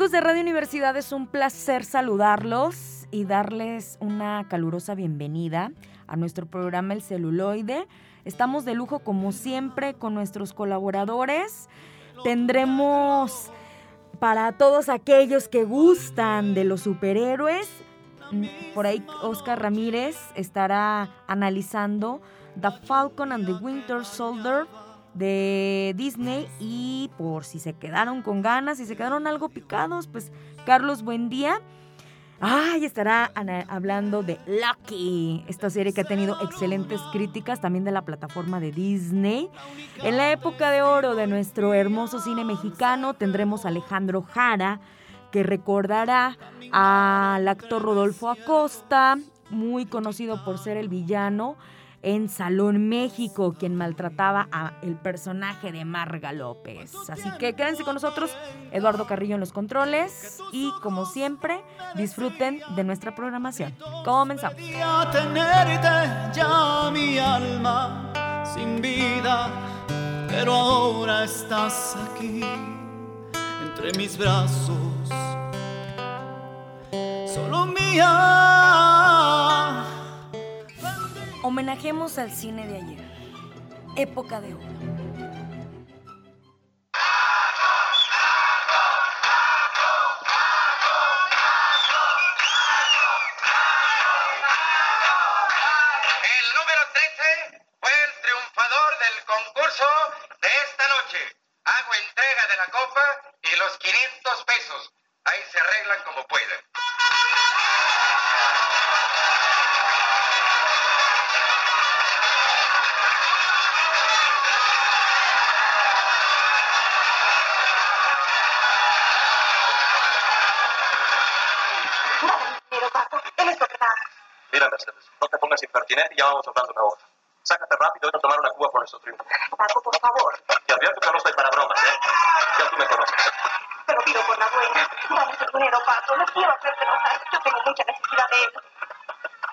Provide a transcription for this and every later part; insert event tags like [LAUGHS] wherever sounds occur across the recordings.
Amigos de Radio Universidad, es un placer saludarlos y darles una calurosa bienvenida a nuestro programa El Celuloide. Estamos de lujo como siempre con nuestros colaboradores. Tendremos para todos aquellos que gustan de los superhéroes, mm, por ahí Oscar Ramírez estará analizando The Falcon and the Winter Soldier de Disney y por si se quedaron con ganas, si se quedaron algo picados, pues Carlos Buendía. Ay, estará hablando de Lucky, esta serie que ha tenido excelentes críticas también de la plataforma de Disney. En la época de oro de nuestro hermoso cine mexicano tendremos a Alejandro Jara, que recordará al actor Rodolfo Acosta, muy conocido por ser el villano en Salón México, quien maltrataba a el personaje de Marga López. Así que quédense con nosotros, Eduardo Carrillo en los controles y como siempre, disfruten de nuestra programación. Comenzamos. pero ahora estás aquí entre mis brazos. Solo mía Homenajemos al cine de ayer. Época de oro. Pongas impertinente y ya vamos hablando una hora. Sácate rápido y a tomar una cuba por nuestro triunfo. Paco, por favor. Te advierto que no estoy para bromas, ¿eh? Ya tú me conoces. Pero pido por la buena. Dame el dinero, Paco. No quiero hacerte enojar. Yo tengo mucha necesidad de él.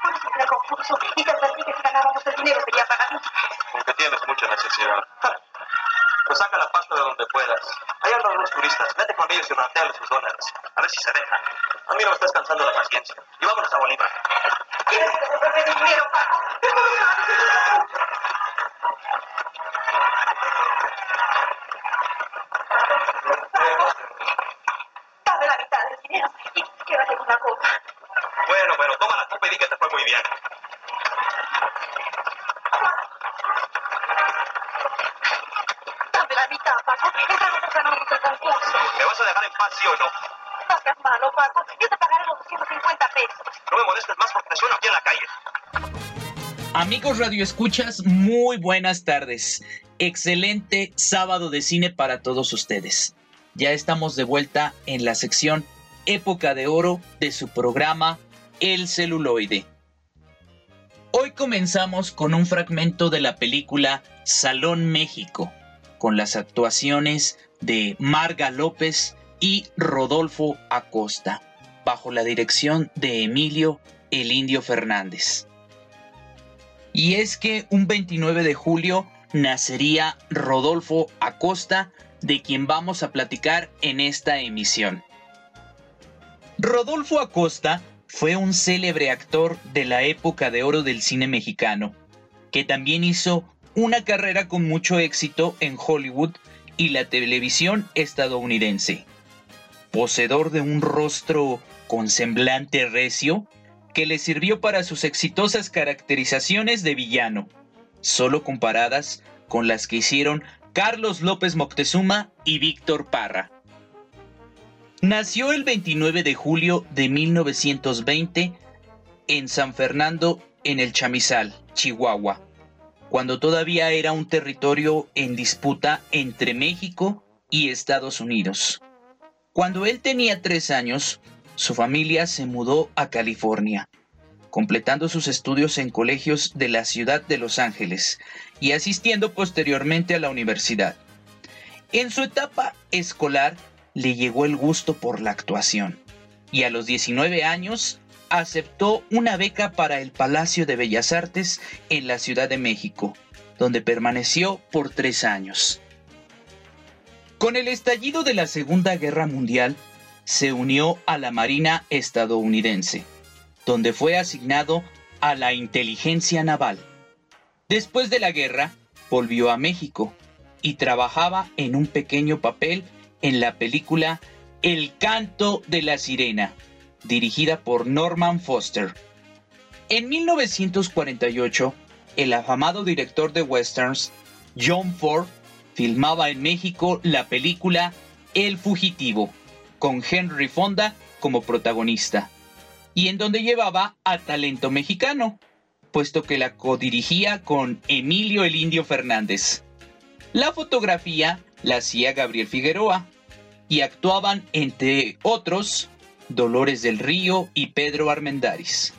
Por eso el concurso y te advertí que si ganábamos el dinero sería para mí. Aunque tienes mucha necesidad. Pues saca la pasta de donde puedas. Hay andan unos turistas. Vete con ellos y rateale sus dólares. A ver si se dejan. A mí no me estás cansando la paciencia. Y vámonos a Bolívar. Tienes que devolverme mi dinero, Paco. Va a necesitar mucho. Dame la mitad del dinero y quédate con la copa. Bueno, bueno, toma la copa y di que te fue muy bien. Dame la mitad, Paco. Esta no ganamos el concurso. ¿Me vas a dejar en paz, sí o no? No seas malo, Paco. Yo te pagaré los 250 pesos. No me molestes Amigos Radio Escuchas, muy buenas tardes. Excelente sábado de cine para todos ustedes. Ya estamos de vuelta en la sección Época de Oro de su programa El celuloide. Hoy comenzamos con un fragmento de la película Salón México, con las actuaciones de Marga López y Rodolfo Acosta, bajo la dirección de Emilio El Indio Fernández. Y es que un 29 de julio nacería Rodolfo Acosta, de quien vamos a platicar en esta emisión. Rodolfo Acosta fue un célebre actor de la época de oro del cine mexicano, que también hizo una carrera con mucho éxito en Hollywood y la televisión estadounidense. Poseedor de un rostro con semblante recio, que le sirvió para sus exitosas caracterizaciones de villano, solo comparadas con las que hicieron Carlos López Moctezuma y Víctor Parra. Nació el 29 de julio de 1920 en San Fernando, en el Chamizal, Chihuahua, cuando todavía era un territorio en disputa entre México y Estados Unidos. Cuando él tenía tres años, su familia se mudó a California, completando sus estudios en colegios de la ciudad de Los Ángeles y asistiendo posteriormente a la universidad. En su etapa escolar le llegó el gusto por la actuación y a los 19 años aceptó una beca para el Palacio de Bellas Artes en la Ciudad de México, donde permaneció por tres años. Con el estallido de la Segunda Guerra Mundial, se unió a la Marina estadounidense, donde fue asignado a la inteligencia naval. Después de la guerra, volvió a México y trabajaba en un pequeño papel en la película El canto de la sirena, dirigida por Norman Foster. En 1948, el afamado director de westerns, John Ford, filmaba en México la película El fugitivo, con Henry Fonda como protagonista, y en donde llevaba a talento mexicano, puesto que la codirigía con Emilio el Indio Fernández. La fotografía la hacía Gabriel Figueroa y actuaban entre otros Dolores del Río y Pedro Armendáriz.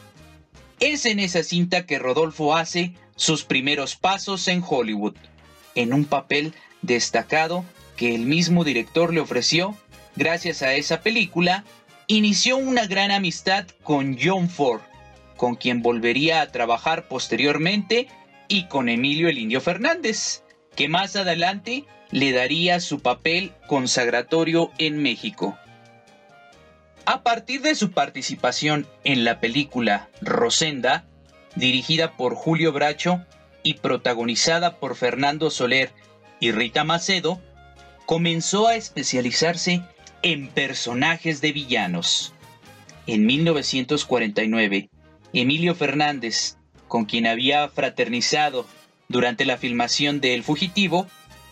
Es en esa cinta que Rodolfo hace sus primeros pasos en Hollywood, en un papel destacado que el mismo director le ofreció. Gracias a esa película, inició una gran amistad con John Ford, con quien volvería a trabajar posteriormente, y con Emilio el Indio Fernández, que más adelante le daría su papel consagratorio en México. A partir de su participación en la película Rosenda, dirigida por Julio Bracho y protagonizada por Fernando Soler y Rita Macedo, comenzó a especializarse en personajes de villanos. En 1949, Emilio Fernández, con quien había fraternizado durante la filmación de El Fugitivo,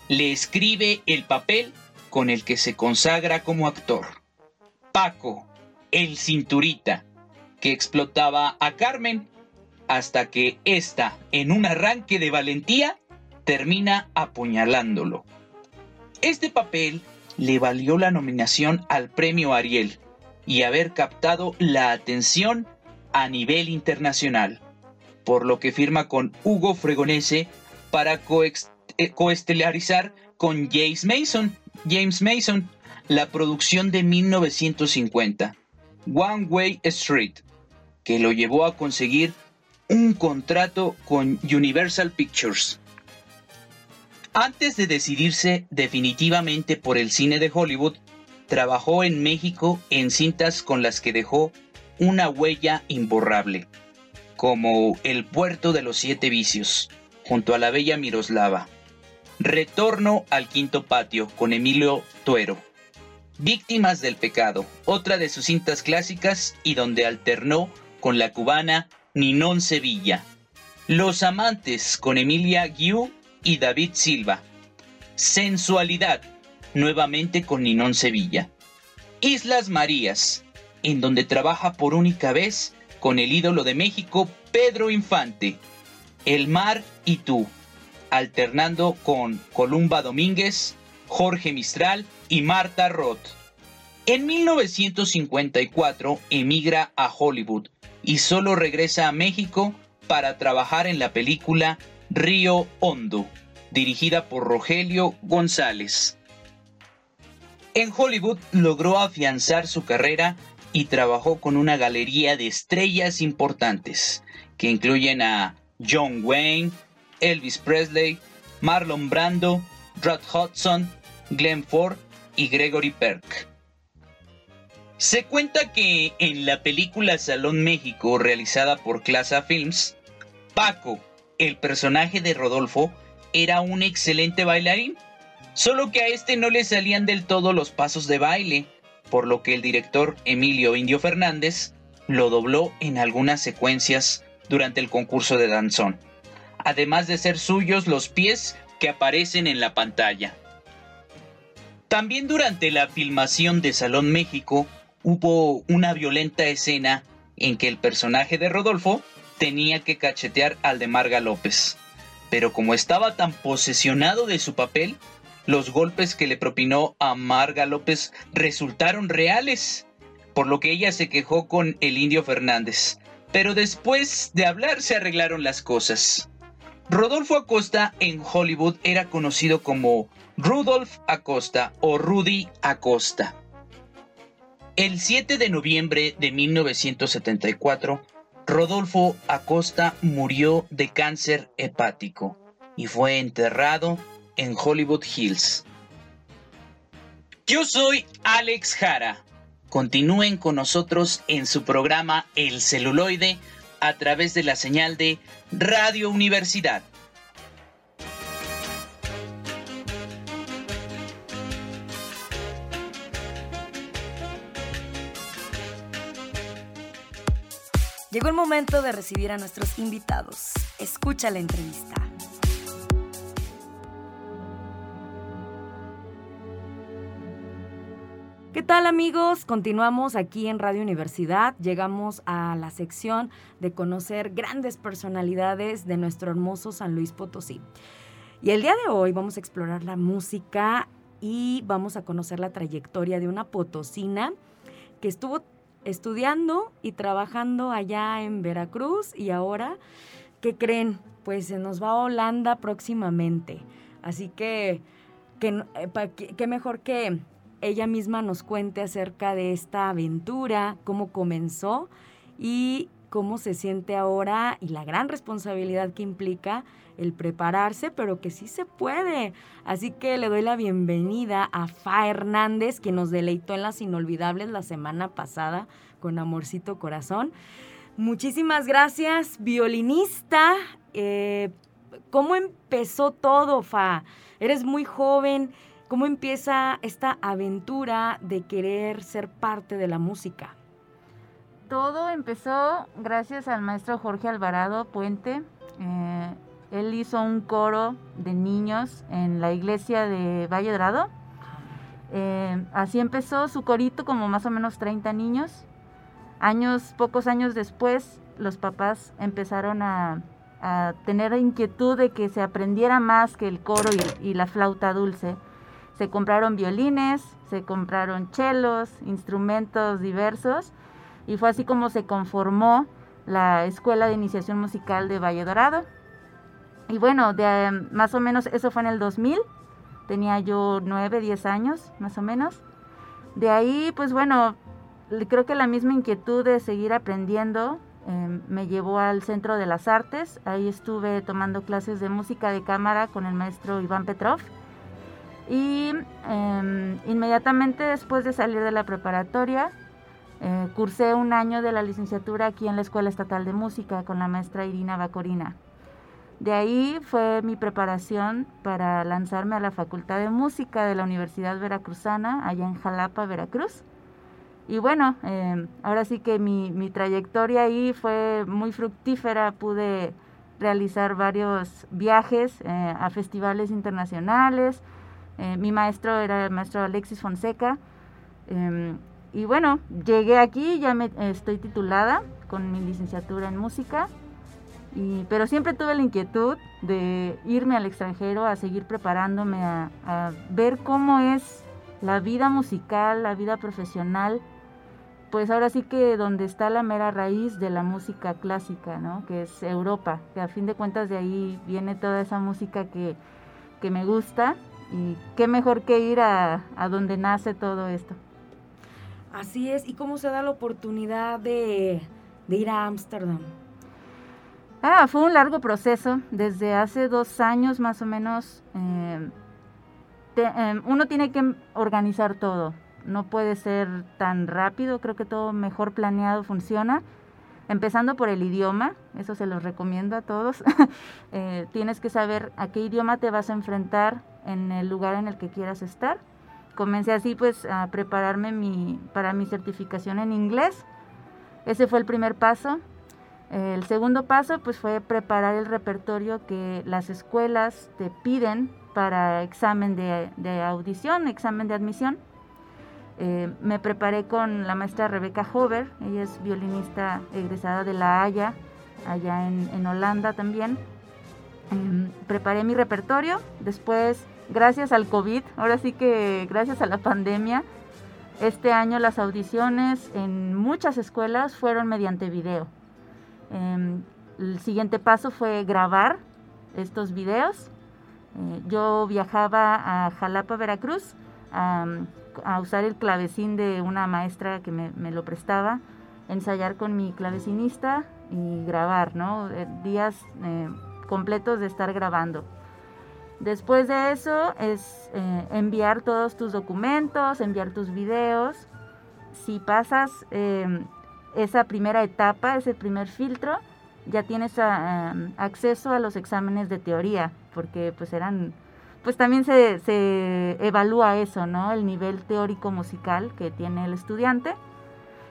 le escribe el papel con el que se consagra como actor. Paco, el cinturita, que explotaba a Carmen hasta que ésta, en un arranque de valentía, termina apuñalándolo. Este papel le valió la nominación al premio Ariel y haber captado la atención a nivel internacional, por lo que firma con Hugo Fregonese para eh, coestelarizar con James Mason, James Mason, la producción de 1950, One Way Street, que lo llevó a conseguir un contrato con Universal Pictures. Antes de decidirse definitivamente por el cine de Hollywood, trabajó en México en cintas con las que dejó una huella imborrable, como El puerto de los siete vicios, junto a la bella Miroslava. Retorno al quinto patio con Emilio Tuero. Víctimas del pecado, otra de sus cintas clásicas y donde alternó con la cubana Ninón Sevilla. Los amantes con Emilia Guiu y David Silva. Sensualidad, nuevamente con Ninón Sevilla. Islas Marías, en donde trabaja por única vez con el ídolo de México, Pedro Infante. El mar y tú, alternando con Columba Domínguez, Jorge Mistral y Marta Roth. En 1954 emigra a Hollywood y solo regresa a México para trabajar en la película Río Hondo, dirigida por Rogelio González. En Hollywood logró afianzar su carrera y trabajó con una galería de estrellas importantes, que incluyen a John Wayne, Elvis Presley, Marlon Brando, Rod Hudson, Glenn Ford y Gregory Peck. Se cuenta que en la película Salón México realizada por Clasa Films, Paco, el personaje de Rodolfo era un excelente bailarín, solo que a este no le salían del todo los pasos de baile, por lo que el director Emilio Indio Fernández lo dobló en algunas secuencias durante el concurso de danzón, además de ser suyos los pies que aparecen en la pantalla. También durante la filmación de Salón México hubo una violenta escena en que el personaje de Rodolfo tenía que cachetear al de Marga López. Pero como estaba tan posesionado de su papel, los golpes que le propinó a Marga López resultaron reales, por lo que ella se quejó con el indio Fernández. Pero después de hablar se arreglaron las cosas. Rodolfo Acosta en Hollywood era conocido como Rudolf Acosta o Rudy Acosta. El 7 de noviembre de 1974, Rodolfo Acosta murió de cáncer hepático y fue enterrado en Hollywood Hills. Yo soy Alex Jara. Continúen con nosotros en su programa El celuloide a través de la señal de Radio Universidad. Llegó el momento de recibir a nuestros invitados. Escucha la entrevista. ¿Qué tal amigos? Continuamos aquí en Radio Universidad. Llegamos a la sección de conocer grandes personalidades de nuestro hermoso San Luis Potosí. Y el día de hoy vamos a explorar la música y vamos a conocer la trayectoria de una potosina que estuvo estudiando y trabajando allá en Veracruz y ahora, ¿qué creen? Pues se nos va a Holanda próximamente. Así que, ¿qué eh, mejor que ella misma nos cuente acerca de esta aventura, cómo comenzó y cómo se siente ahora y la gran responsabilidad que implica el prepararse, pero que sí se puede. Así que le doy la bienvenida a Fa Hernández, que nos deleitó en las inolvidables la semana pasada con Amorcito Corazón. Muchísimas gracias, violinista. Eh, ¿Cómo empezó todo, Fa? Eres muy joven. ¿Cómo empieza esta aventura de querer ser parte de la música? Todo empezó gracias al maestro Jorge Alvarado Puente. Eh, él hizo un coro de niños en la iglesia de Valle Dorado. Eh, así empezó su corito, como más o menos 30 niños. Años, pocos años después, los papás empezaron a, tener inquietud de que se aprendiera más que el coro y la flauta dulce. Se compraron violines, se compraron chelos, instrumentos diversos y fue así como se conformó la Escuela de Iniciación Musical de Valle Dorado. Y bueno, de, más o menos eso fue en el 2000, tenía yo 9, 10 años más o menos. De ahí, pues bueno, creo que la misma inquietud de seguir aprendiendo em, me llevó al Centro de las Artes. Ahí estuve tomando clases de música de cámara con el maestro Iván Petrov. Y em, inmediatamente después de salir de la preparatoria, eh, cursé un año de la licenciatura aquí en la Escuela Estatal de Música con la maestra Irina Bacorina. De ahí fue mi preparación para lanzarme a la Facultad de Música de la Universidad Veracruzana, allá en Jalapa, Veracruz. Y bueno, em, ahora sí que mi, mi, trayectoria ahí fue muy fructífera, pude realizar varios viajes eh, a festivales internacionales, eh, mi maestro era el maestro Alexis Fonseca. Em, y bueno, llegué aquí, ya me, estoy titulada con mi licenciatura en música. Y, pero siempre tuve la inquietud de irme al extranjero a seguir preparándome, a, a ver cómo es la vida musical, la vida profesional pues ahora sí que donde está la mera raíz de la música clásica, ¿no? Que es Europa, que a fin de cuentas de ahí viene toda esa música que, que me gusta y qué mejor que ir a, donde nace todo esto. Así es, ¿y cómo se da la oportunidad de, ir a Ámsterdam? Ah, fue un largo proceso. Desde hace dos años más o menos, eh, eh, uno tiene que organizar todo. No puede ser tan rápido, creo que todo mejor planeado funciona. Empezando por el idioma, eso se los recomiendo a todos. [LAUGHS] Eh, tienes que saber a qué idioma te vas a enfrentar en el lugar en el que quieras estar. Comencé así pues a prepararme para mi certificación en inglés. Ese fue el primer paso. El segundo paso pues fue preparar el repertorio que las escuelas te piden para examen de, audición, examen de admisión. Eh, me preparé con la maestra Rebeca Hover, ella es violinista egresada de La Haya, allá en, Holanda también. Em, preparé mi repertorio, después, gracias al COVID, ahora sí que gracias a la pandemia, este año las audiciones en muchas escuelas fueron mediante video. Em, el siguiente paso fue grabar estos videos. Eh, yo viajaba a Jalapa, Veracruz, a, usar el clavecín de una maestra que me, lo prestaba, ensayar con mi clavecinista y grabar, ¿no? Eh, días eh, completos de estar grabando. Después de eso es enviar todos tus documentos, enviar tus videos. Si pasas em, esa primera etapa, ese primer filtro, ya tienes ah, acceso a los exámenes de teoría, porque pues eran, pues también se, se evalúa eso, ¿no? El nivel teórico musical que tiene el estudiante.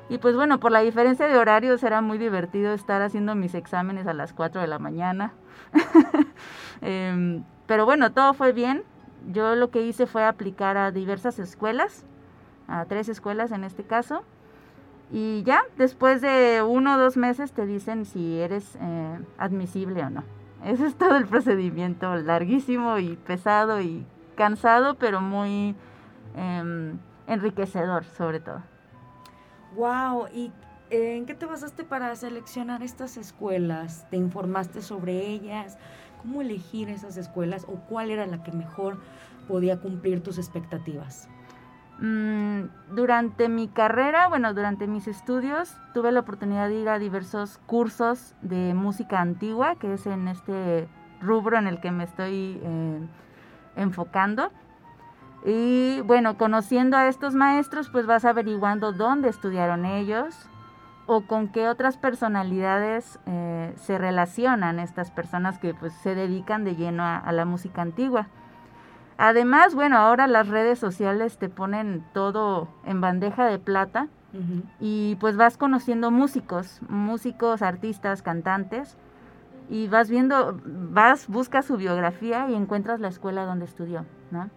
Y pues bueno, por la diferencia de horarios era muy divertido estar haciendo mis exámenes a las 4 de la mañana. [LAUGHS] Em, pero bueno, todo fue bien. Yo lo que hice fue aplicar a diversas escuelas, a tres escuelas en este caso. Y ya, después de uno o dos meses te dicen si eres eh, admisible o no. Ese es todo el procedimiento, larguísimo y pesado y cansado, pero muy em, enriquecedor sobre todo. Wow, ¿y eh, en qué te basaste para seleccionar estas escuelas? ¿Te informaste sobre ellas? ¿Cómo elegir esas escuelas o cuál era la que mejor podía cumplir tus expectativas? Mm, durante mi carrera, bueno, durante mis estudios, tuve la oportunidad de ir a diversos cursos de música antigua, que es en este rubro en el que me estoy eh, enfocando. Y bueno, conociendo a estos maestros, pues vas averiguando dónde estudiaron ellos o con qué otras personalidades eh, se relacionan estas personas que pues se dedican de lleno a la música antigua. Además, bueno, ahora las redes sociales te ponen todo en bandeja de plata y pues vas conociendo músicos, músicos, artistas, cantantes y vas viendo, vas, buscas su biografía y encuentras la escuela donde estudió, ¿no?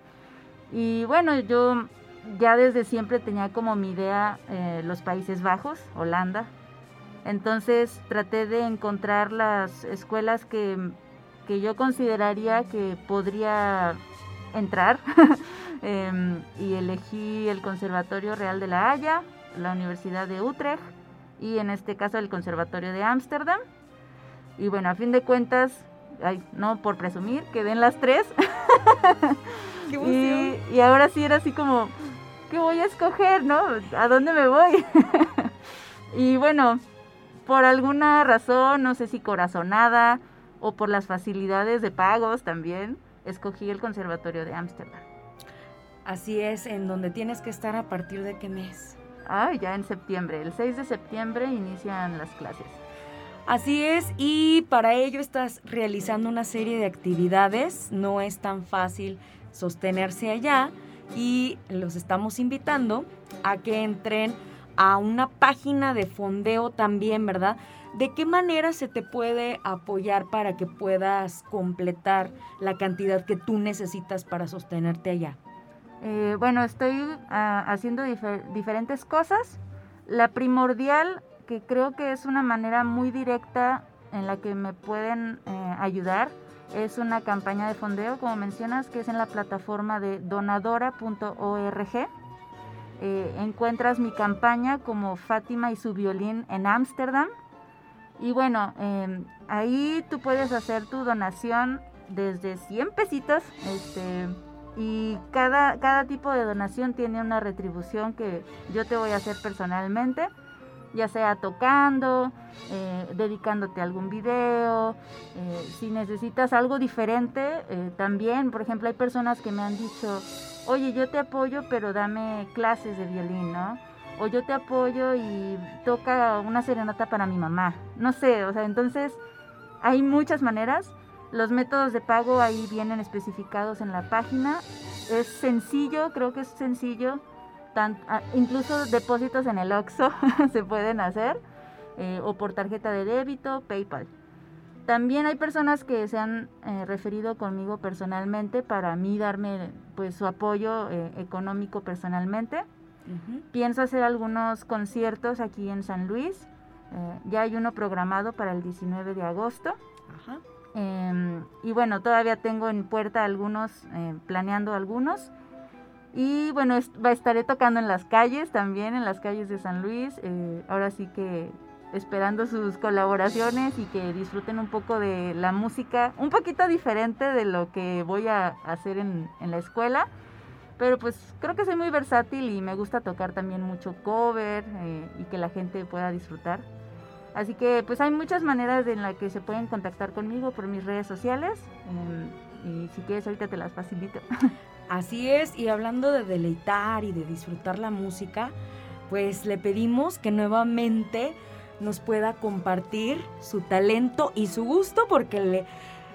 Y bueno, yo ya desde siempre tenía como mi idea eh, los Países Bajos, Holanda. Entonces traté de encontrar las escuelas que, que yo consideraría que podría entrar [LAUGHS] em, y elegí el Conservatorio Real de la Haya, la Universidad de Utrecht y en este caso el Conservatorio de Ámsterdam. Y bueno, a fin de cuentas, no por presumir, quedé en las tres. [LAUGHS] y, y, ahora sí era así como, ¿qué voy a escoger, no? ¿A dónde me voy? [LAUGHS] y bueno, por alguna razón, no sé si corazonada o por las facilidades de pagos también, escogí el Conservatorio de Ámsterdam. Así es, en donde tienes que estar a partir de qué mes. Ah, ya en septiembre. El 6 de septiembre inician las clases. Así es, y para ello estás realizando una serie de actividades. No es tan fácil sostenerse allá y los estamos invitando a que entren a una página de fondeo también, ¿verdad? ¿De qué manera se te puede apoyar para que puedas completar la cantidad que tú necesitas para sostenerte allá? Eh, bueno, estoy ah, haciendo diferentes cosas. La primordial, que creo que es una manera muy directa en la que me pueden eh, ayudar, es una campaña de fondeo, como mencionas, que es en la plataforma de donadora.org. Eh, encuentras mi campaña como Fátima y su violín en Ámsterdam y bueno, em, ahí tú puedes hacer tu donación desde 100 pesitos. Este, y cada, cada tipo de donación tiene una retribución que yo te voy a hacer personalmente, ya sea tocando, eh, dedicándote a algún video, eh, si necesitas algo diferente, eh, también, por ejemplo, hay personas que me han dicho, oye, yo te apoyo, pero dame clases de violín, ¿no? O yo te apoyo y toca una serenata para mi mamá. No sé, o sea, entonces hay muchas maneras. Los métodos de pago ahí vienen especificados en la página. Es sencillo, creo que es sencillo. Ah, incluso depósitos en el OXO [LAUGHS] se pueden hacer. eh, o por tarjeta de débito, PayPal. También hay personas que se han eh, referido conmigo personalmente para mí darme pues su apoyo eh, económico personalmente. Pienso hacer algunos conciertos aquí en San Luis. Eh, ya hay uno programado para el 19 de agosto. Em, y bueno, todavía tengo en puerta algunos, planeando algunos. Y bueno, estaré tocando en las calles también, en las calles de San Luis. ahora sí que esperando sus colaboraciones y que disfruten un poco de la música, un poquito diferente de lo que voy a hacer en, la escuela. Pero pues creo que soy muy versátil y me gusta tocar también mucho cover eh, y que la gente pueda disfrutar. Así que pues hay muchas maneras en las que se pueden contactar conmigo por mis redes sociales. Em, y si quieres ahorita te las facilito. [LAUGHS] Así es, y hablando de deleitar y de disfrutar la música, pues le pedimos que nuevamente nos pueda compartir su talento y su gusto, porque le,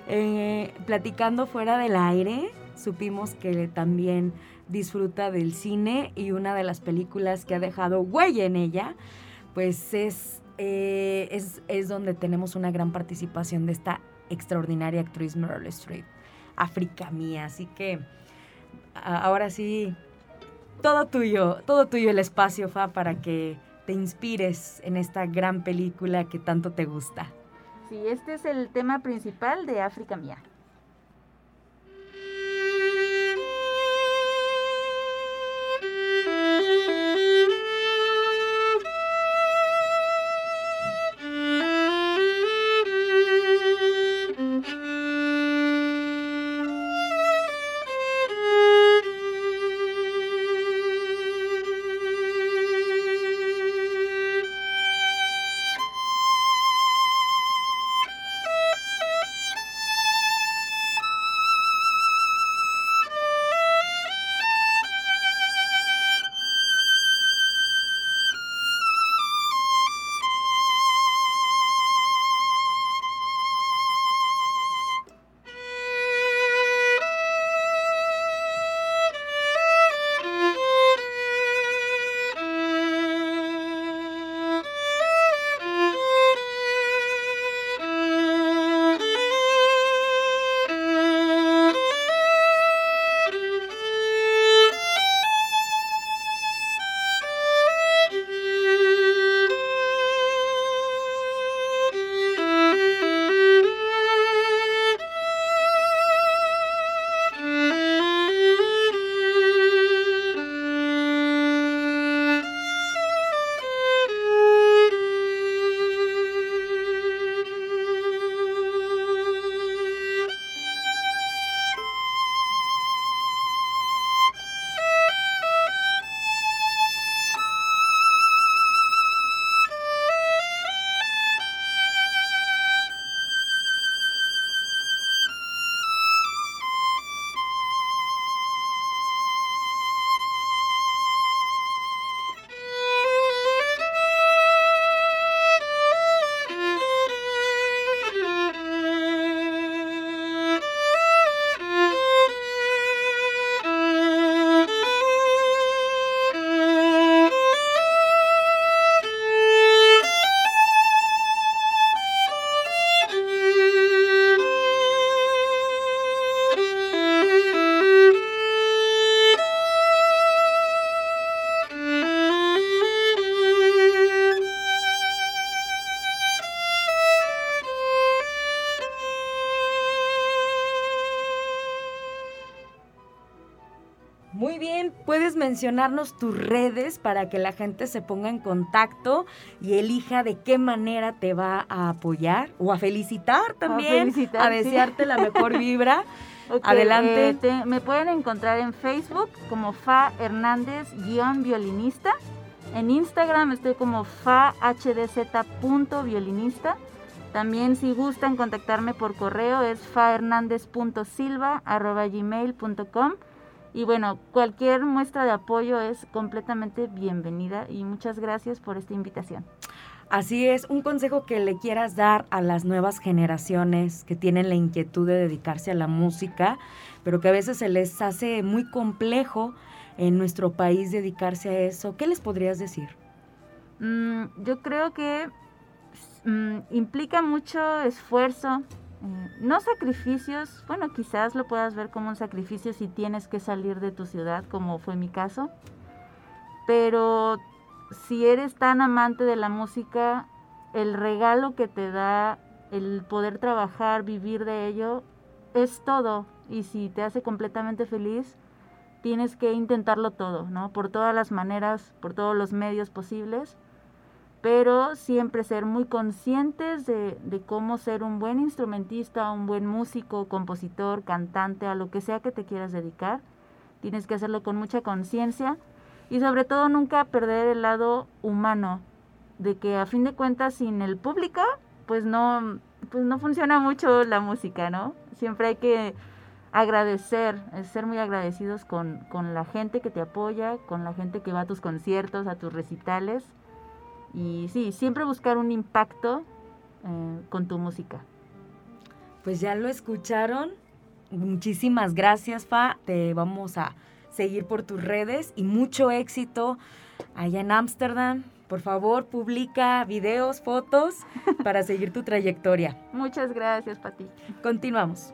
eh, platicando fuera del aire, supimos que también disfruta del cine y una de las películas que ha dejado huella en ella, pues es, eh, es, es, donde tenemos una gran participación de esta extraordinaria actriz Meryl Streep, África mía. Así que ahora sí, todo tuyo, todo tuyo el espacio, Fa, para que te inspires en esta gran película que tanto te gusta. Sí, este es el tema principal de África Mía. Mencionarnos tus redes para que la gente se ponga en contacto y elija de qué manera te va a apoyar o a felicitar también, a, desearte la mejor vibra. [LAUGHS] [LAUGHS] Adelante. Eh, me pueden encontrar en Facebook como Fa Hernández-violinista. En Instagram estoy como fahdz.violinista. También si gustan contactarme por correo es fahernandez.silva.gmail.com y bueno, cualquier muestra de apoyo es completamente bienvenida y muchas gracias por esta invitación. Así es, un consejo que le quieras dar a las nuevas generaciones que tienen la inquietud de dedicarse a la música, pero que a veces se les hace muy complejo en nuestro país dedicarse a eso, ¿qué les podrías decir? Mm, yo creo que mm, implica mucho esfuerzo, no sacrificios, bueno, quizás lo puedas ver como un sacrificio si tienes que salir de tu ciudad, como fue mi caso, pero si eres tan amante de la música, el regalo que te da el poder trabajar, vivir de ello, es todo. Y si te hace completamente feliz, tienes que intentarlo todo, ¿no? Por todas las maneras, por todos los medios posibles, pero siempre ser muy conscientes de, de cómo ser un buen instrumentista, un buen músico, compositor, cantante, a lo que sea que te quieras dedicar. Tienes que hacerlo con mucha conciencia y sobre todo nunca perder el lado humano, de que a fin de cuentas sin el público, pues no, pues no funciona mucho la música, ¿no? Siempre hay que agradecer, ser muy agradecidos con, con la gente que te apoya, con la gente que va a tus conciertos, a tus recitales. Y sí, siempre buscar un impacto eh, con tu música. Pues ya lo escucharon. Muchísimas gracias, Fa. Te vamos a seguir por tus redes y mucho éxito allá en Ámsterdam. Por favor, publica videos, fotos para seguir tu trayectoria. Muchas gracias, Pati. Continuamos.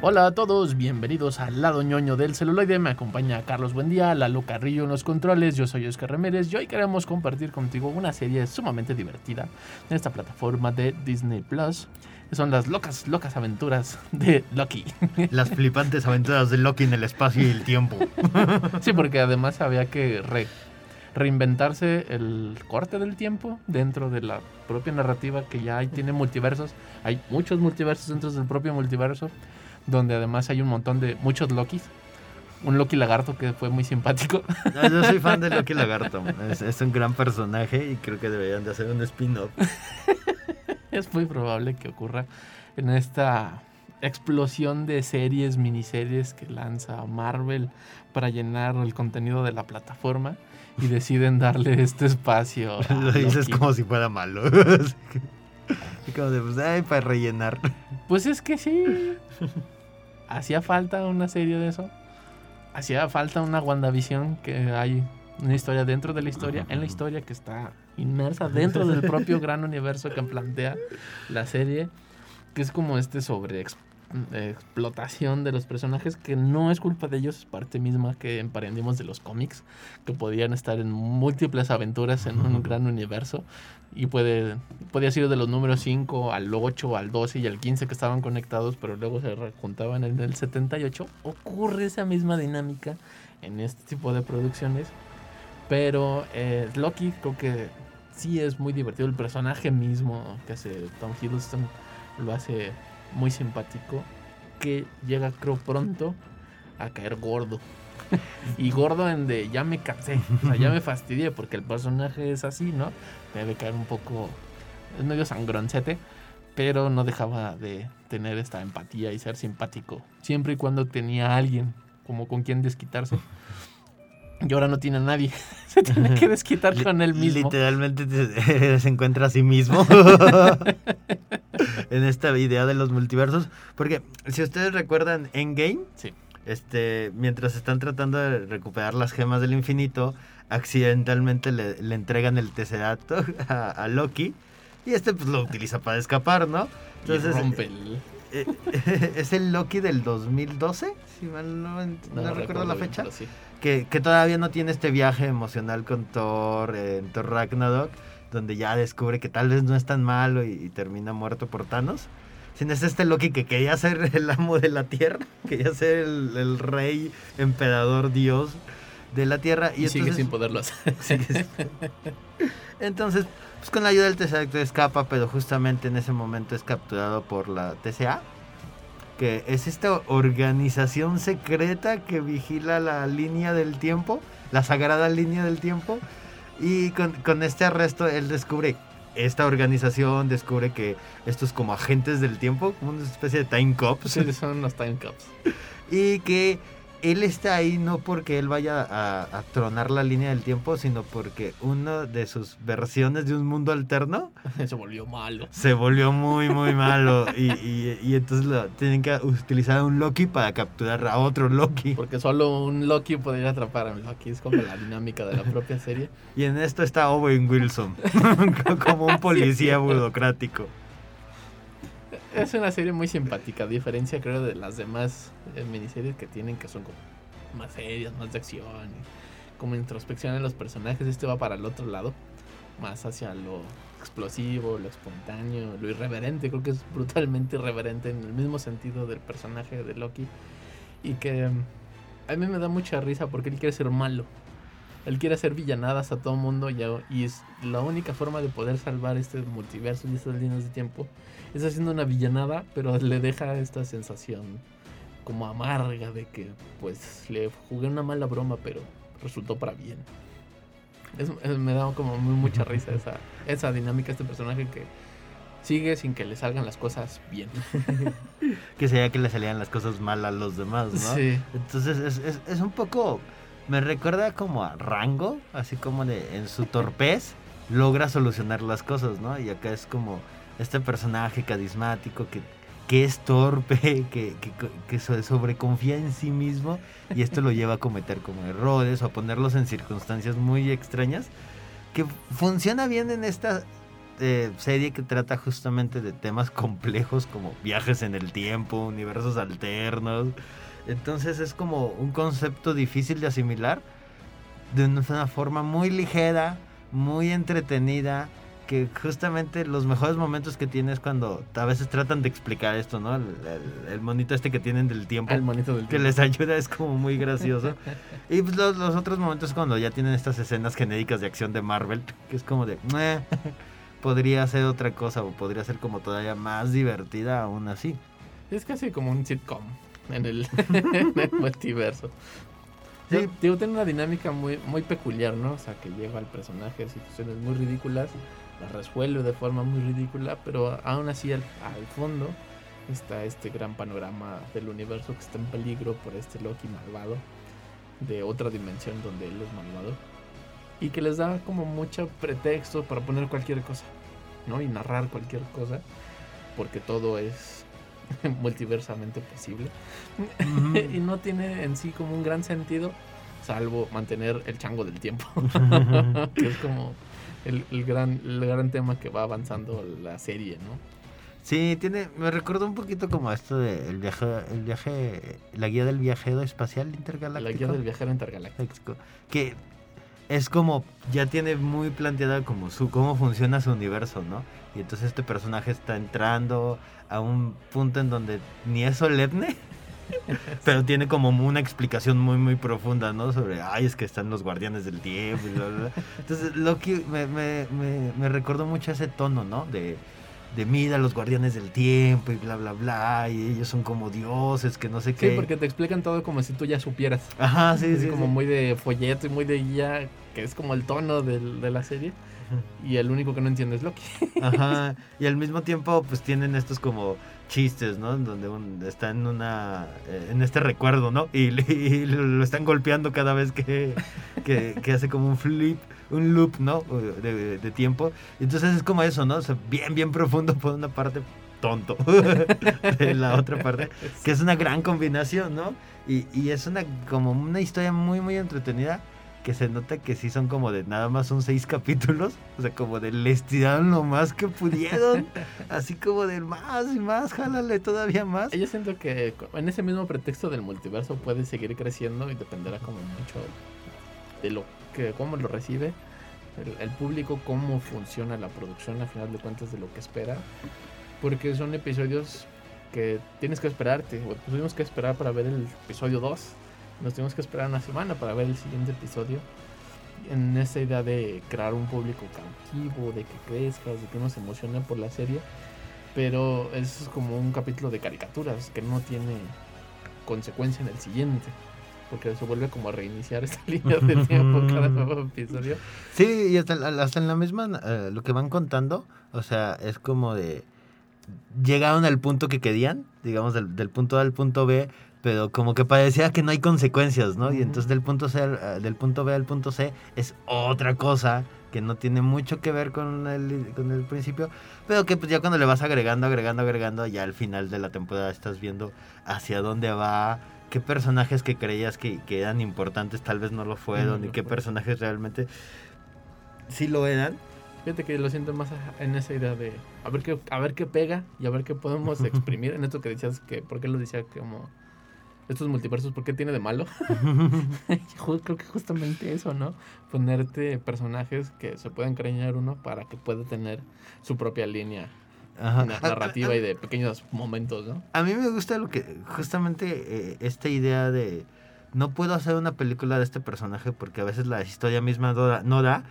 Hola a todos, bienvenidos al lado ñoño del celuloide. Me acompaña Carlos Buendía, Lalo Carrillo en los controles. Yo soy Oscar Ramírez y hoy queremos compartir contigo una serie sumamente divertida en esta plataforma de Disney Plus. Son las locas, locas aventuras de Loki. [LAUGHS] Las flipantes aventuras de Loki en el espacio y el tiempo. [LAUGHS] Sí, porque además había que re- reinventarse el corte del tiempo dentro de la propia narrativa que ya ahí tiene multiversos. Hay muchos multiversos dentro del propio multiverso, donde además hay un montón de muchos Lokis. Un Loki lagarto que fue muy simpático. [LAUGHS] No, Yo soy fan de [LAUGHS] Loki Lagarto. Es, es un gran personaje y creo que deberían de hacer un spin-off. [LAUGHS] es muy probable que ocurra en esta explosión de series, miniseries que lanza Marvel para llenar el contenido de la plataforma y deciden darle este espacio. Lo dices como si fuera malo. Y como de, pues, ay, para rellenar. Pues es que sí. Hacía falta una serie de eso. Hacía falta una WandaVision que hay una historia dentro de la historia, en la historia que está inmersa dentro del propio [LAUGHS] gran universo que plantea la serie, que es como este sobre explotación de los personajes que no es culpa de ellos, es parte misma que emprendimos de los cómics, que podían estar en múltiples aventuras en un gran universo y puede, podía ser de los números 5 al 8, al 12 y al 15 que estaban conectados, pero luego se juntaban en el 78. Ocurre esa misma dinámica en este tipo de producciones. Pero eh, Loki creo que sí es muy divertido. El personaje mismo que hace Tom Hiddleston lo hace muy simpático. Que llega creo pronto a caer gordo. y gordo en de ya me cansé, o sea, ya me fastidié porque el personaje es así, ¿no? Debe caer un poco, es medio sangroncete, pero no dejaba de tener esta empatía y ser simpático, siempre y cuando tenía alguien como con quien desquitarse. Y ahora no tiene a nadie, [LAUGHS] se tiene que desquitar con él mismo. Literalmente te- [LAUGHS] se encuentra a sí mismo. [LAUGHS] en esta idea de los multiversos. Porque si ustedes recuerdan Endgame, Sí. este, mientras están tratando de recuperar las gemas del infinito, accidentalmente le, le entregan el Tesseract a, a Loki. Y este pues lo utiliza para escapar, ¿no? Y rompe el- eh, es el Loki del 2012, si mal no, recuerdo la bien, fecha sí. Que, que todavía no tiene este viaje emocional con Thor, eh, en Thor Ragnarok, donde ya descubre que tal vez no es tan malo y, y termina muerto por Thanos. Sino es este Loki que quería ser [LAUGHS] el amo de la Tierra, [LAUGHS] quería ser el, el rey, emperador, dios de la Tierra. Y, Y, sigue entonces, sin poderlo hacer. [LAUGHS] sigue sin- entonces, pues con la ayuda del Tesseract escapa, pero justamente en ese momento es capturado por la TCA, que es esta organización secreta que vigila la línea del tiempo, la sagrada línea del tiempo. Y con, con este arresto él descubre esta organización, descubre que estos como agentes del tiempo, como una especie de time cops, Sí, son los time cups. [LAUGHS] y que él está ahí no porque él vaya a, a tronar la línea del tiempo, sino porque una de sus versiones de un mundo alterno [LAUGHS] Se volvió malo. se volvió muy, muy malo. Y, y- y entonces lo, tienen que utilizar a un Loki para capturar a otro Loki. Porque solo un Loki podría atrapar a un Loki. Es como la dinámica de la propia serie. Y en esto está Owen Wilson, [LAUGHS] como un policía [LAUGHS] burocrático. Es una serie muy simpática, a diferencia creo de las demás eh, miniseries que tienen que son como más serias, más de acción, como introspección en los personajes. Este va para el otro lado, más hacia lo explosivo, lo espontáneo, lo irreverente. Creo que es brutalmente irreverente en el mismo sentido del personaje de Loki. Y que mm, a mí me da mucha risa porque él quiere ser malo. Él quiere hacer villanadas a todo mundo y, a- y es la única forma de poder salvar este multiverso y estas líneas de tiempo es haciendo una villanada, pero le deja esta sensación como amarga de que pues le jugué una mala broma, pero resultó para bien. Es- es- me da como muy, mucha risa esa, esa dinámica, este personaje que sigue sin que le salgan las cosas bien. [LAUGHS] Que sería que le salían las cosas mal a los demás, ¿no? Sí. Entonces es, es- es un poco. Me recuerda como a Rango, así como de en su torpez logra solucionar las cosas, ¿no? Y acá es como este personaje carismático que, que es torpe, [LAUGHS] que, que, que so- sobreconfía en sí mismo y esto lo lleva a cometer como errores o a ponerlos en circunstancias muy extrañas que funciona bien en esta eh, serie que trata justamente de temas complejos como viajes en el tiempo, universos alternos. Entonces es como un concepto difícil de asimilar de una forma muy ligera, muy entretenida, que justamente los mejores momentos que tienes cuando a veces tratan de explicar esto, ¿no? El, el- el monito este que tienen del tiempo. El monito del que tiempo. les ayuda es como muy gracioso. [LAUGHS] y pues los, los otros momentos cuando ya tienen estas escenas genéricas de acción de Marvel, que es como de, "Meh, [LAUGHS] podría ser otra cosa o podría ser como todavía más divertida aún así. Es casi como un sitcom en el, [LAUGHS] en el multiverso. Sí. Digo, tiene una dinámica muy, muy peculiar, ¿no? O sea, que lleva al personaje a situaciones muy ridículas, las resuelve de forma muy ridícula, pero aún así al, al fondo está este gran panorama del universo que está en peligro por este Loki malvado de otra dimensión donde él es malvado y que les da como mucho pretexto para poner cualquier cosa, ¿no? Y narrar cualquier cosa porque todo es [LAUGHS] multiversamente posible. [LAUGHS] Y no tiene en sí como un gran sentido salvo mantener el chango del tiempo. [LAUGHS] Que es como el, el gran el gran tema que va avanzando la serie no Sí, tiene, me recuerda un poquito como esto de el viaje, el viaje, la guía del viajero espacial intergaláctico. la guía del viajero intergaláctico. Que es como ya tiene muy planteada como su cómo funciona su universo, ¿no? Y entonces este personaje está entrando a un punto en donde ni es solemne, [LAUGHS] pero tiene como una explicación muy muy profunda, ¿no? Sobre, ay, es que están los guardianes del tiempo y bla, bla. Entonces Loki me, me, me, me recordó mucho ese tono, ¿no? De, de mira los guardianes del tiempo y bla bla bla y ellos son como dioses que no sé sí qué. porque te explican todo como si tú ya supieras. Ajá sí Así sí como sí. muy de folleto y muy de guía que es como el tono del- de la serie. Y el único que no entiende es Loki. Ajá, [LAUGHS] y al mismo tiempo pues tienen estos como chistes, ¿no? Donde un- está en una eh, en este recuerdo, ¿no? Y, [LAUGHS] y lo están golpeando cada vez que, que, que hace como un flip, un loop, ¿no? De, de tiempo. Entonces es como eso, ¿no? O sea, bien, bien profundo por una parte, tonto [LAUGHS] de la otra parte, que es una gran combinación, ¿no? Y, y es una como una historia muy, muy entretenida que se nota que sí son como de nada más son seis [LAUGHS] capítulos, o sea, como de le estiraron lo más que pudieron, [LAUGHS] así como de más y más, jálale todavía más. Yo siento que en ese mismo pretexto del multiverso puede seguir creciendo y dependerá como mucho de lo que cómo lo recibe el, el público, cómo funciona la producción a final de cuentas de lo que espera, porque son episodios que tienes que esperarte, o tuvimos que esperar para ver el episodio 2, nos tuvimos que esperar una semana para ver el siguiente episodio. En esa idea de crear un público cautivo, de que crezcas, de que uno se emocione por la serie pero es como un capítulo de caricaturas que no tiene consecuencia en el siguiente. porque se vuelve como a reiniciar esta [LAUGHS] línea de tiempo cada [LAUGHS] nuevo episodio. Sí, y hasta, hasta en la misma, eh, lo que van contando, o sea, es como de, llegaron al punto que querían, digamos, del, del punto A al punto B, pero como que parecía que no hay consecuencias, ¿no? Y entonces del punto, C, eh, del punto B al punto C es otra cosa que no tiene mucho que ver con el, con el principio, pero que pues ya cuando le vas agregando, agregando, agregando, ya al final de la temporada estás viendo hacia dónde va, qué personajes que creías que, que eran importantes tal vez no lo fueron, No y qué personajes realmente sí lo eran. Fíjate que lo siento más en esa idea de a ver qué, a ver qué pega y a ver qué podemos [LAUGHS] exprimir. en esto que decías que, ¿por qué lo decía como estos multiversos, por qué tiene de malo? [LAUGHS] [LAUGHS] Creo que justamente eso, ¿no? Ponerte personajes que se pueden creñar uno para que pueda tener su propia línea Ajá. na- A- narrativa a- y de pequeños momentos, ¿no? A mí me gusta lo que, justamente, eh, esta idea de no puedo hacer una película de este personaje porque a veces la historia misma no da, no da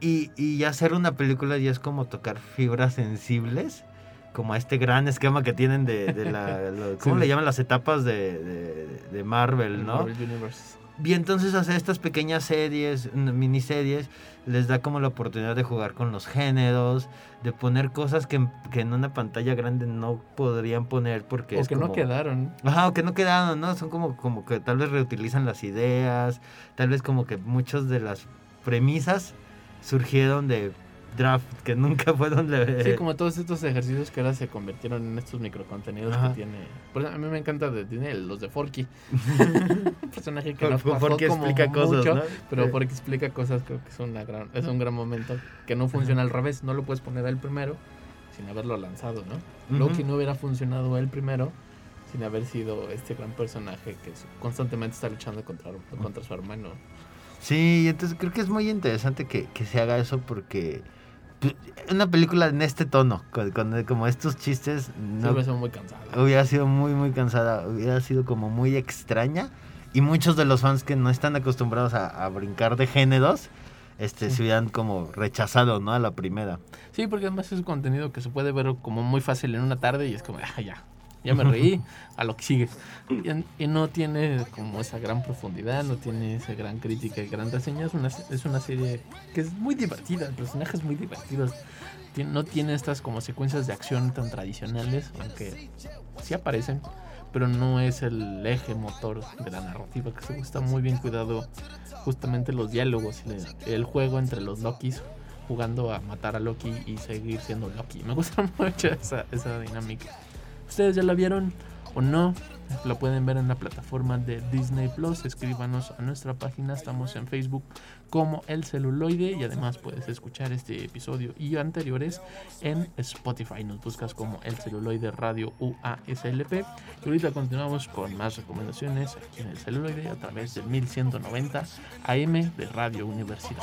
y, y hacer una película ya es como tocar fibras sensibles, como a este gran esquema que tienen de, de la, [LAUGHS] lo- ¿cómo Sí. le llaman las etapas de, de, de Marvel, no? Marvel Universe. Y entonces hacer estas pequeñas series, miniseries, les da como la oportunidad de jugar con los géneros, de poner cosas que, en- que en una pantalla grande no podrían poner porque O es que no quedaron. Ajá, o que no quedaron, ¿no? Son como, como que tal vez reutilizan las ideas, tal vez como que muchas de las premisas surgieron de draft que nunca fueron de... Sí, como todos estos ejercicios que ahora se convirtieron en estos microcontenidos Ajá. que tiene. Por eso a mí me encanta de Disney los de Forky. [LAUGHS] Un personaje que no pasó como explica cosas, mucho, ¿no? pero Sí. porque explica cosas creo que es una gran es un gran momento que no funciona al revés, no lo puedes poner el primero sin haberlo lanzado, ¿no? Ujú. Loki no hubiera funcionado el primero sin haber sido este gran personaje que constantemente está luchando contra, contra su hermano. Sí, entonces creo que es muy interesante que, que se haga eso porque una película en este tono, con, con- como estos chistes, No, me muy cansado. hubiera sido muy, muy cansada, hubiera sido como muy extraña. Y muchos de los fans que no están acostumbrados a, a brincar de géneros, este, se hubieran como rechazado, ¿no? A la primera. Sí, porque además es contenido que se puede ver como muy fácil en una tarde y es como, ah, ya, ya me reí, [LAUGHS] a lo que sigue. Y, en- y no tiene como esa gran profundidad, no tiene esa gran crítica y gran reseña. Es una, es una serie que es muy divertida, personajes muy divertidos. Tien- no tiene estas como secuencias de acción tan tradicionales, aunque sí aparecen, pero no es el eje motor de la narrativa, que se está muy bien cuidado justamente los diálogos y el juego entre los Lokis jugando a matar a Loki y seguir siendo Loki. Me gusta [LAUGHS] mucho esa, esa dinámica. ¿Ustedes ya la vieron o no? Lo pueden ver en la plataforma de Disney Plus. Escríbanos a nuestra página. Estamos en Facebook como El Celuloide. Y además puedes escuchar este episodio y anteriores en Spotify. Nos buscas como El Celuloide Radio UASLP. Y ahorita continuamos con más recomendaciones en El Celuloide a través del 1190 AM de Radio Universidad.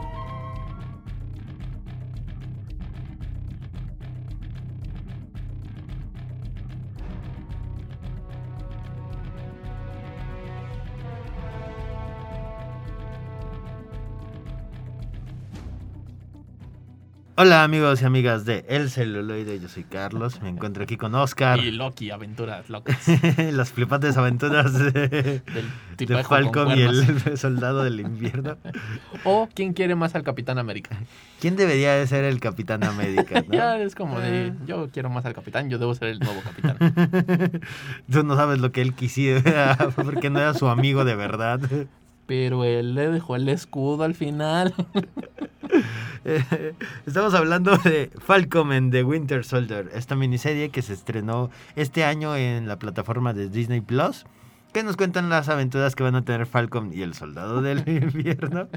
Hola amigos y amigas de El Celuloide, yo soy Carlos, me encuentro aquí con Oscar. Y Loki, aventuras locas. [LAUGHS] Las flipantes aventuras de, Del de Falcon y el [LAUGHS] soldado del invierno. [LAUGHS] O quién quiere más al Capitán América. ¿Quién debería de ser el Capitán América? no? Ya es como de, Eh. yo quiero más al Capitán, yo debo ser el nuevo Capitán. Tú no sabes lo que él quisiera, porque no era su amigo de verdad. Pero él le dejó el escudo al final. [LAUGHS] Eh, Estamos hablando de Falcon and the Winter Soldier, esta miniserie que se estrenó este año en la plataforma de Disney Plus, que nos cuentan las aventuras que van a tener Falcon y el Soldado del [LAUGHS] Invierno.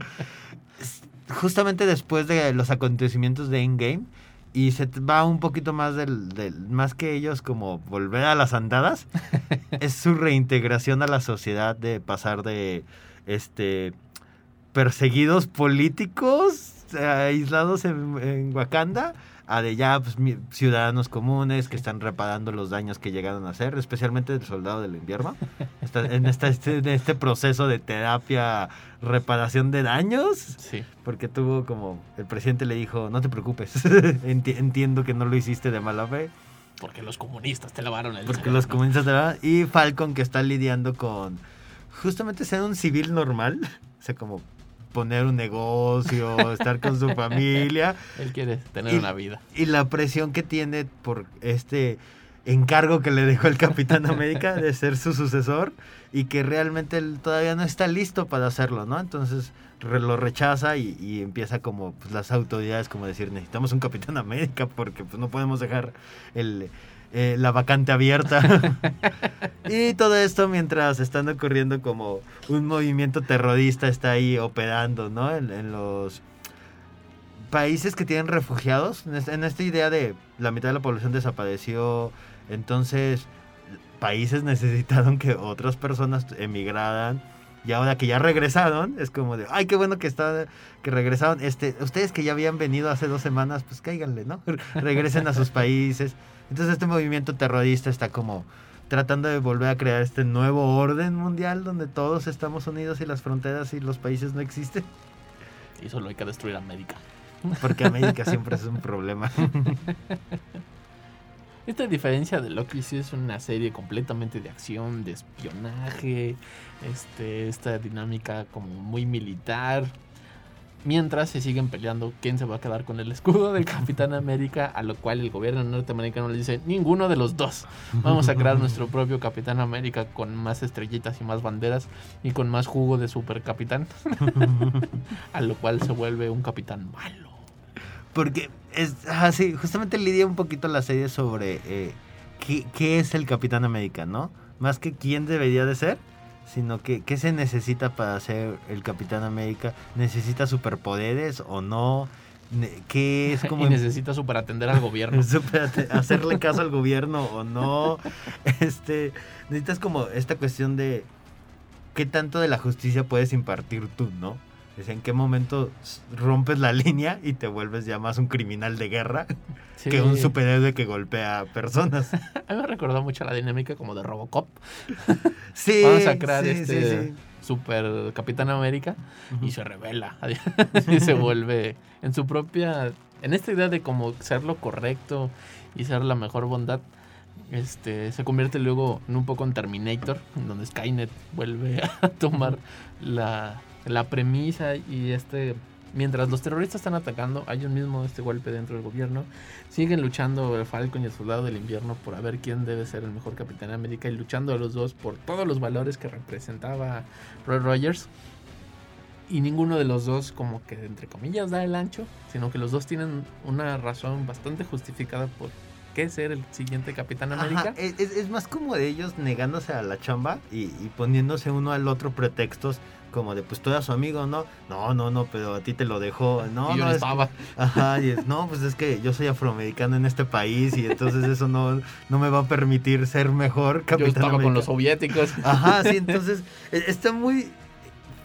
Justamente después de los acontecimientos de Endgame. Y se va un poquito más del, del- más que ellos como volver a las andadas. [LAUGHS] es su reintegración a la sociedad de pasar de este perseguidos políticos eh, aislados en, en Wakanda a de ya pues, ciudadanos comunes que están reparando los daños que llegaron a hacer, especialmente el soldado del invierno. Está [LAUGHS] en, esta- este, en este proceso de terapia, reparación de daños. Sí. Porque tuvo como, el presidente le dijo, no te preocupes, [LAUGHS] enti- entiendo que no lo hiciste de mala fe. Porque los comunistas te lavaron el Porque cerebro. los comunistas te la- Y Falcon que está lidiando con justamente ser un civil normal. [LAUGHS] O sea, como poner un negocio, [LAUGHS] estar con su familia. Él quiere tener Y- una vida. Y la presión que tiene por este encargo que le dejó el Capitán América de [LAUGHS] ser su sucesor y que realmente él todavía no está listo para hacerlo, ¿no? Entonces re- lo rechaza y, y empieza como pues, las autoridades como decir necesitamos un Capitán América porque pues no podemos dejar el, eh, la vacante abierta. [LAUGHS] y todo esto mientras están ocurriendo como un movimiento terrorista está ahí operando, ¿no? En, los países que tienen refugiados, en esta idea de la mitad de la población desapareció, entonces países necesitaron que otras personas emigraran. Y ahora que ya regresaron es como de ay qué bueno que está que regresaron este ustedes que ya habían venido hace dos semanas pues cáiganle no [LAUGHS] regresen a sus países entonces este movimiento terrorista está como tratando de volver a crear este nuevo orden mundial donde todos estamos unidos y las fronteras y los países no existen Y solo hay que destruir América. porque América siempre es un problema [LAUGHS] Esta diferencia de Loki sí es una serie completamente de acción, de espionaje, este, esta dinámica como muy militar. Mientras se siguen peleando quién se va a quedar con el escudo del Capitán América, a lo cual el gobierno norteamericano le dice, ninguno de los dos. Vamos a crear nuestro propio Capitán América con más estrellitas y más banderas y con más jugo de super capitán. [LAUGHS] a lo cual se vuelve un capitán malo. Porque es así, justamente lidia un poquito la serie sobre eh, qué, qué es el Capitán América, ¿no? Más que quién debería de ser, sino que qué se necesita para ser el Capitán América. ¿Necesita superpoderes o no? ¿Qué es [LAUGHS] como y necesita super atender al gobierno. [LAUGHS] Hacerle caso al gobierno o no? [LAUGHS] Este, necesitas como esta cuestión de qué tanto de la justicia puedes impartir tú, ¿no? Es en qué momento rompes la línea y te vuelves ya más un criminal de guerra Sí. que un superhéroe que golpea a personas. [LAUGHS] A mí me recordó mucho la dinámica como de Robocop. [LAUGHS] Sí, Vamos a crear sí, este sí, super Capitán América y se revela [LAUGHS] y se vuelve en su propia en esta idea de como ser lo correcto y ser la mejor bondad este se convierte luego en un poco en Terminator en donde Skynet vuelve a tomar la, la premisa y este mientras los terroristas están atacando hay un mismo este golpe dentro del gobierno siguen luchando el Falcon y el Soldado del Invierno por a ver quién debe ser el mejor Capitán América y luchando a los dos por todos los valores que representaba Roy Rogers. Y ninguno de los dos como que entre comillas da el ancho, sino que los dos tienen una razón bastante justificada por qué ser el siguiente Capitán América. Ajá, es, es- es más como de ellos negándose a la chamba y, y poniéndose uno al otro pretextos como de pues tú eras su amigo, ¿no? No, no, no, pero a ti te lo dejó. No, [LAUGHS] y yo no, no es- estaba. [LAUGHS] Ajá, y es, no, pues es que yo soy afroamericano en este país y entonces eso no, no me va a permitir ser mejor Yo Capitán estaba con los soviéticos. Ajá, sí, [LAUGHS] entonces e- está muy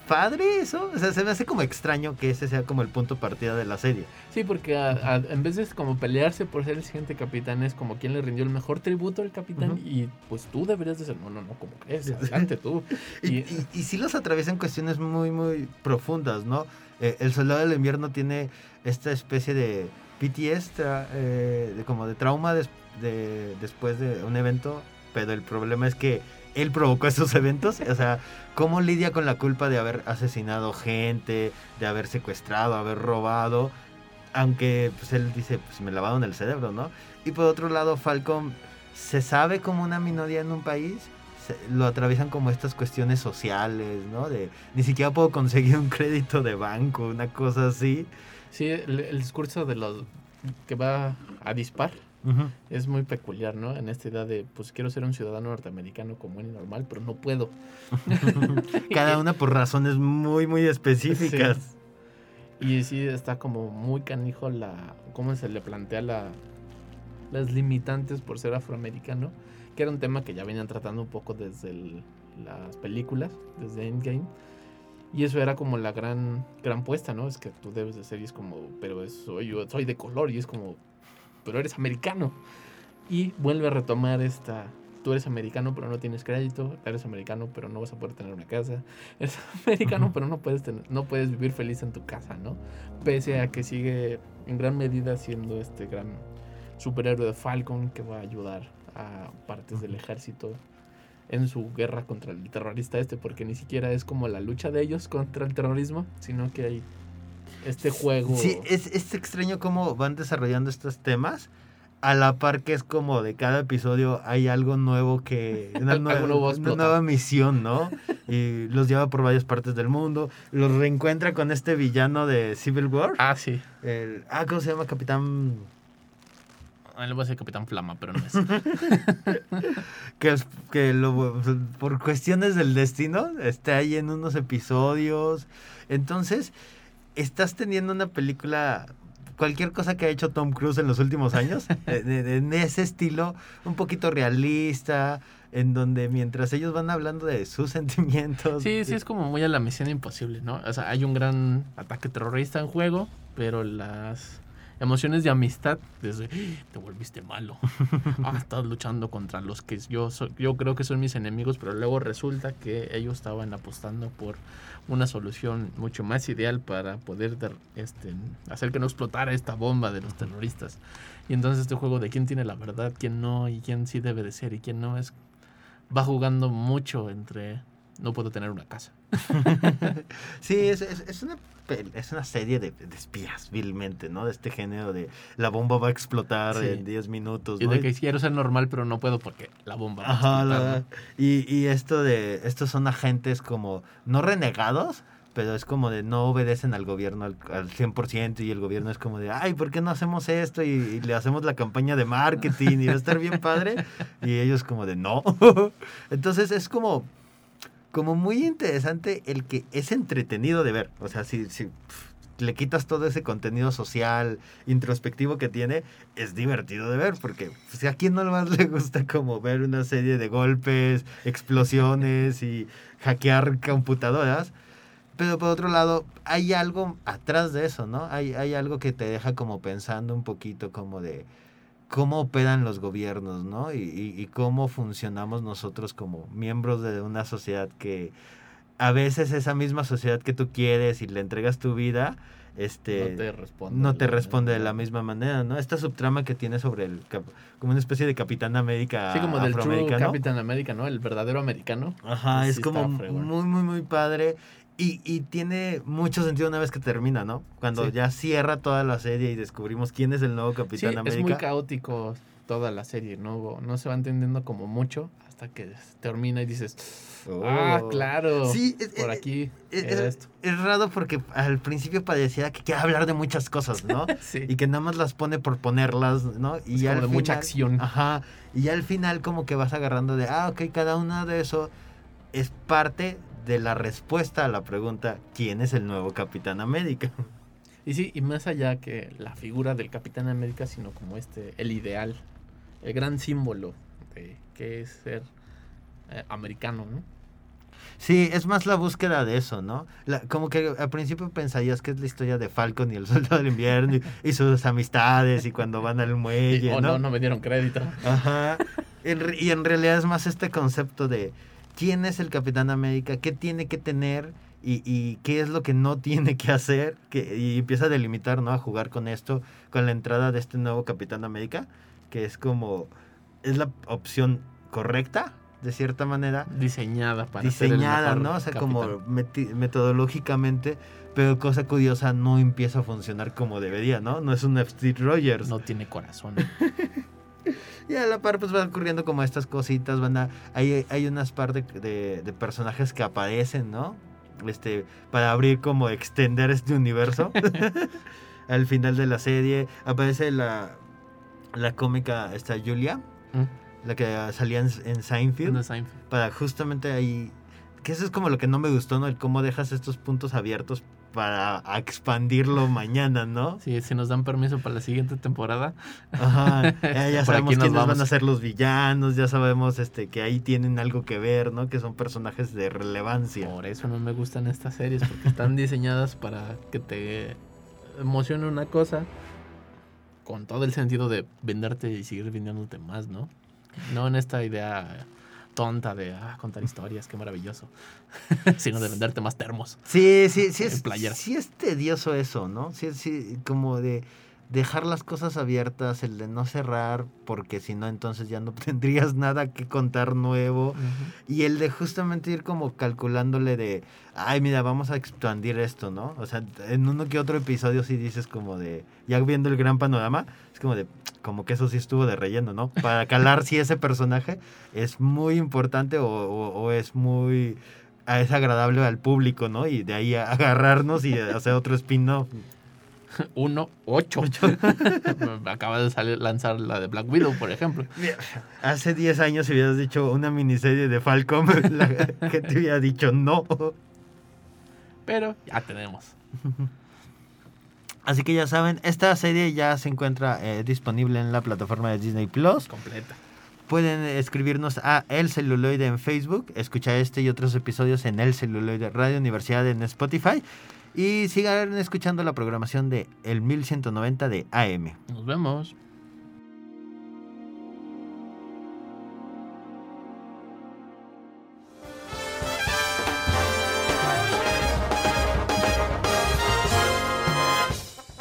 padre eso. O sea, se me hace como extraño que ese sea como el punto de partida de la serie. Sí, porque a- a- en vez de como pelearse por ser el siguiente capitán, es como quien le rindió el mejor tributo al capitán. Y pues tú deberías de ser. No, no, no, como crees. Adelante tú. [LAUGHS] Y, Y- y, y sí los atraviesan cuestiones muy, muy profundas, ¿no? Eh, el soldado del invierno tiene esta especie de PTS, tra- eh, de como de trauma des- de- después de un evento, pero el problema es que él provocó esos eventos, o sea, cómo lidia con la culpa de haber asesinado gente, de haber secuestrado, haber robado, aunque pues él dice, pues me lavaron el cerebro, ¿no? Y por otro lado, Falcon se sabe como una minoría en un país, lo atraviesan como estas cuestiones sociales, ¿no? De ni siquiera puedo conseguir un crédito de banco, una cosa así. Sí, el, el discurso de los que va a dispar es muy peculiar, ¿no? En esta idea de, pues quiero ser un ciudadano norteamericano común y normal, pero no puedo. [LAUGHS] Cada una por razones muy, muy específicas. Y sí está como muy canijo la cómo se le plantea la las limitantes por ser afroamericano, que era un tema que ya venían tratando un poco desde el- las películas, desde Endgame. Y eso era como la gran, gran puesta, ¿no? Es que tú debes de ser y es como, pero es- soy, yo soy de color y es como, pero eres americano. Y vuelve a retomar esta, tú eres americano pero no tienes crédito, eres americano pero no vas a poder tener una casa, [LAUGHS] eres americano pero no puedes, tener, no puedes vivir feliz en tu casa, ¿no? Pese a que sigue en gran medida siendo este gran superhéroe de Falcon que va a ayudar a partes del ejército en su guerra contra el terrorista este, porque ni siquiera es como la lucha de ellos contra el terrorismo, sino que hay este juego. Sí, es, es extraño cómo van desarrollando estos temas. A la par que es como de cada episodio hay algo nuevo que... Una, [LAUGHS] nueva, una misión, ¿no? Y los lleva por varias partes del mundo. Los reencuentra con este villano de Civil War. Ah, sí. El, ah, ¿cómo se llama? Capitán... Ah, le voy a decir Capitán Flama, pero no es. [LAUGHS] que, es- que lo- por cuestiones del destino está ahí en unos episodios. Entonces, estás teniendo una película, cualquier cosa que ha hecho Tom Cruise en los últimos años, [LAUGHS] de- en ese estilo, un poquito realista, en donde mientras ellos van hablando de sus [LAUGHS] sentimientos. Sí, sí, es como muy a la misión imposible, ¿no? O sea, hay un gran ataque terrorista en juego, pero las emociones de amistad, desde "Ah, te volviste malo, [LAUGHS] ah, estás luchando contra los que yo, so- yo creo que son mis enemigos, pero luego resulta que ellos estaban apostando por una solución mucho más ideal para poder dar- este, hacer que no explotara esta bomba de los terroristas. Y entonces este juego de quién tiene la verdad, quién no, y quién sí debe de ser y quién no, es va jugando mucho entre no puedo tener una casa. [LAUGHS] Sí, es, es, es una, es una serie de, de espías, vilmente, ¿no? De este género de la bomba va a explotar Sí. en 10 minutos. Y ¿no? de que quiero ser normal, pero no puedo porque la bomba. va a Ajá, explotar, la- ¿no? y, y esto de, estos son agentes como, no renegados, pero es como de no obedecen al gobierno al, al 100% y el gobierno es como de, ay, ¿por qué no hacemos esto? Y, y le hacemos la campaña de marketing y va a estar bien padre. [LAUGHS] Y ellos como de, no. [LAUGHS] Entonces es como, como muy interesante el que es entretenido de ver. O sea, si, si le quitas todo ese contenido social, introspectivo que tiene, es divertido de ver, porque pues, a quién no más le gusta como ver una serie de golpes, explosiones y hackear computadoras. Pero por otro lado, hay algo atrás de eso, ¿no? Hay, hay algo que te deja como pensando un poquito como de cómo operan los gobiernos, ¿no? Y, y- y cómo funcionamos nosotros como miembros de una sociedad que a veces esa misma sociedad que tú quieres y le entregas tu vida, este no te responde. no te responde de la misma manera, ¿no? Esta subtrama que tiene sobre el como una especie de Capitán América Sí, como del True. Capitán América, ¿no? El verdadero americano. Ajá, Sí es como muy, muy, muy padre. Y, y tiene mucho sentido una vez que termina, ¿no? Cuando Sí. ya cierra toda la serie y descubrimos quién es el nuevo Sí, Capitán es América. muy caótico toda la serie, ¿no? No se va entendiendo como mucho hasta que termina y dices, ah, Oh. claro, Sí, es- por es- aquí Es, era es- esto. es raro porque al principio parecía que quería hablar de muchas cosas, ¿no? [LAUGHS] Sí. y que nada más las pone por ponerlas, ¿no? Y Es ya como de mucha acción. Ajá. Y ya al final como que vas agarrando de, ah, ok, cada una de eso es parte de la respuesta a la pregunta, ¿quién es el nuevo Capitán América? [LAUGHS] Y sí, y más allá que la figura del Capitán América, sino como este, el ideal, el gran símbolo de qué es ser eh, americano, ¿no? Sí, es más la búsqueda de eso, ¿no? La- como que al principio pensarías que es la historia de Falcon y el [LAUGHS] Soldado del Invierno y, y sus amistades y cuando van al muelle, [LAUGHS] oh, ¿no? no, no me dieron crédito. Ajá. En y en realidad es más este concepto de quién es el Capitán América, qué tiene que tener y, y qué es lo que no [LAUGHS] tiene que hacer. Que, y empieza a delimitar, ¿no? A jugar con esto, con la entrada de este nuevo Capitán América, que es como, es la opción correcta, de cierta manera. Diseñada para Diseñada, ¿no? O sea, como capitán. metodológicamente, pero cosa curiosa, no empieza a funcionar como debería, ¿no? No es un Steve Rogers. No tiene corazón. [LAUGHS] Y a la par pues van ocurriendo como estas cositas, van a, hay, hay unas par de, de- de personajes que aparecen, ¿no? Este, para abrir como extender este universo. [LAUGHS] [LAUGHS] Al final de la serie aparece la, la cómica esta Julia, Mm. la que salía en, en Seinfeld, No, Seinfeld. para justamente ahí, que eso es como lo que no me gustó, ¿no? El cómo dejas estos puntos abiertos para expandirlo mañana, ¿no? Sí, si nos dan permiso para la siguiente temporada. Ajá, [LAUGHS] ya, sabemos quiénes van vamos. a ser los villanos, ya sabemos este que ahí tienen algo que ver, ¿no? Que son personajes de relevancia. Por eso no me gustan estas series, porque están diseñadas para que te emocione una cosa con todo el sentido de venderte y seguir vendiéndote más, ¿no? No en esta idea tonta de ah, contar historias, qué maravilloso, [LAUGHS] sino de venderte más termos. Sí, sí, sí es, sí es tedioso eso, ¿no? Sí, sí, como de dejar las cosas abiertas, el de no cerrar, porque si no, entonces ya no [LAUGHS] tendrías nada que contar nuevo. Y el de justamente ir como calculándole de, ay, mira, vamos a expandir esto, ¿no? O sea, en uno que otro episodio sí dices como de, ya viendo el gran panorama, es como de, como que eso sí estuvo de relleno, ¿no? Para calar si ese personaje es muy importante o, o- o es muy, ah, es agradable al público, ¿no? Y de ahí agarrarnos y hacer otro spin-off. [LAUGHS] Uno, ocho. [LAUGHS] Acaba de salir, lanzar la de Black Widow, por ejemplo. Hace 10 años si hubieras dicho una miniserie de Falcom, [LAUGHS] la gente hubiera dicho no. Pero ya tenemos. Así que ya saben, esta serie ya se encuentra eh, disponible en la plataforma de Disney Plus. Completa. Pueden escribirnos a El Celuloide en Facebook, escuchar este y otros episodios en El Celuloide Radio Universidad en Spotify y sigan escuchando la programación de El 1190 de AM. Nos vemos.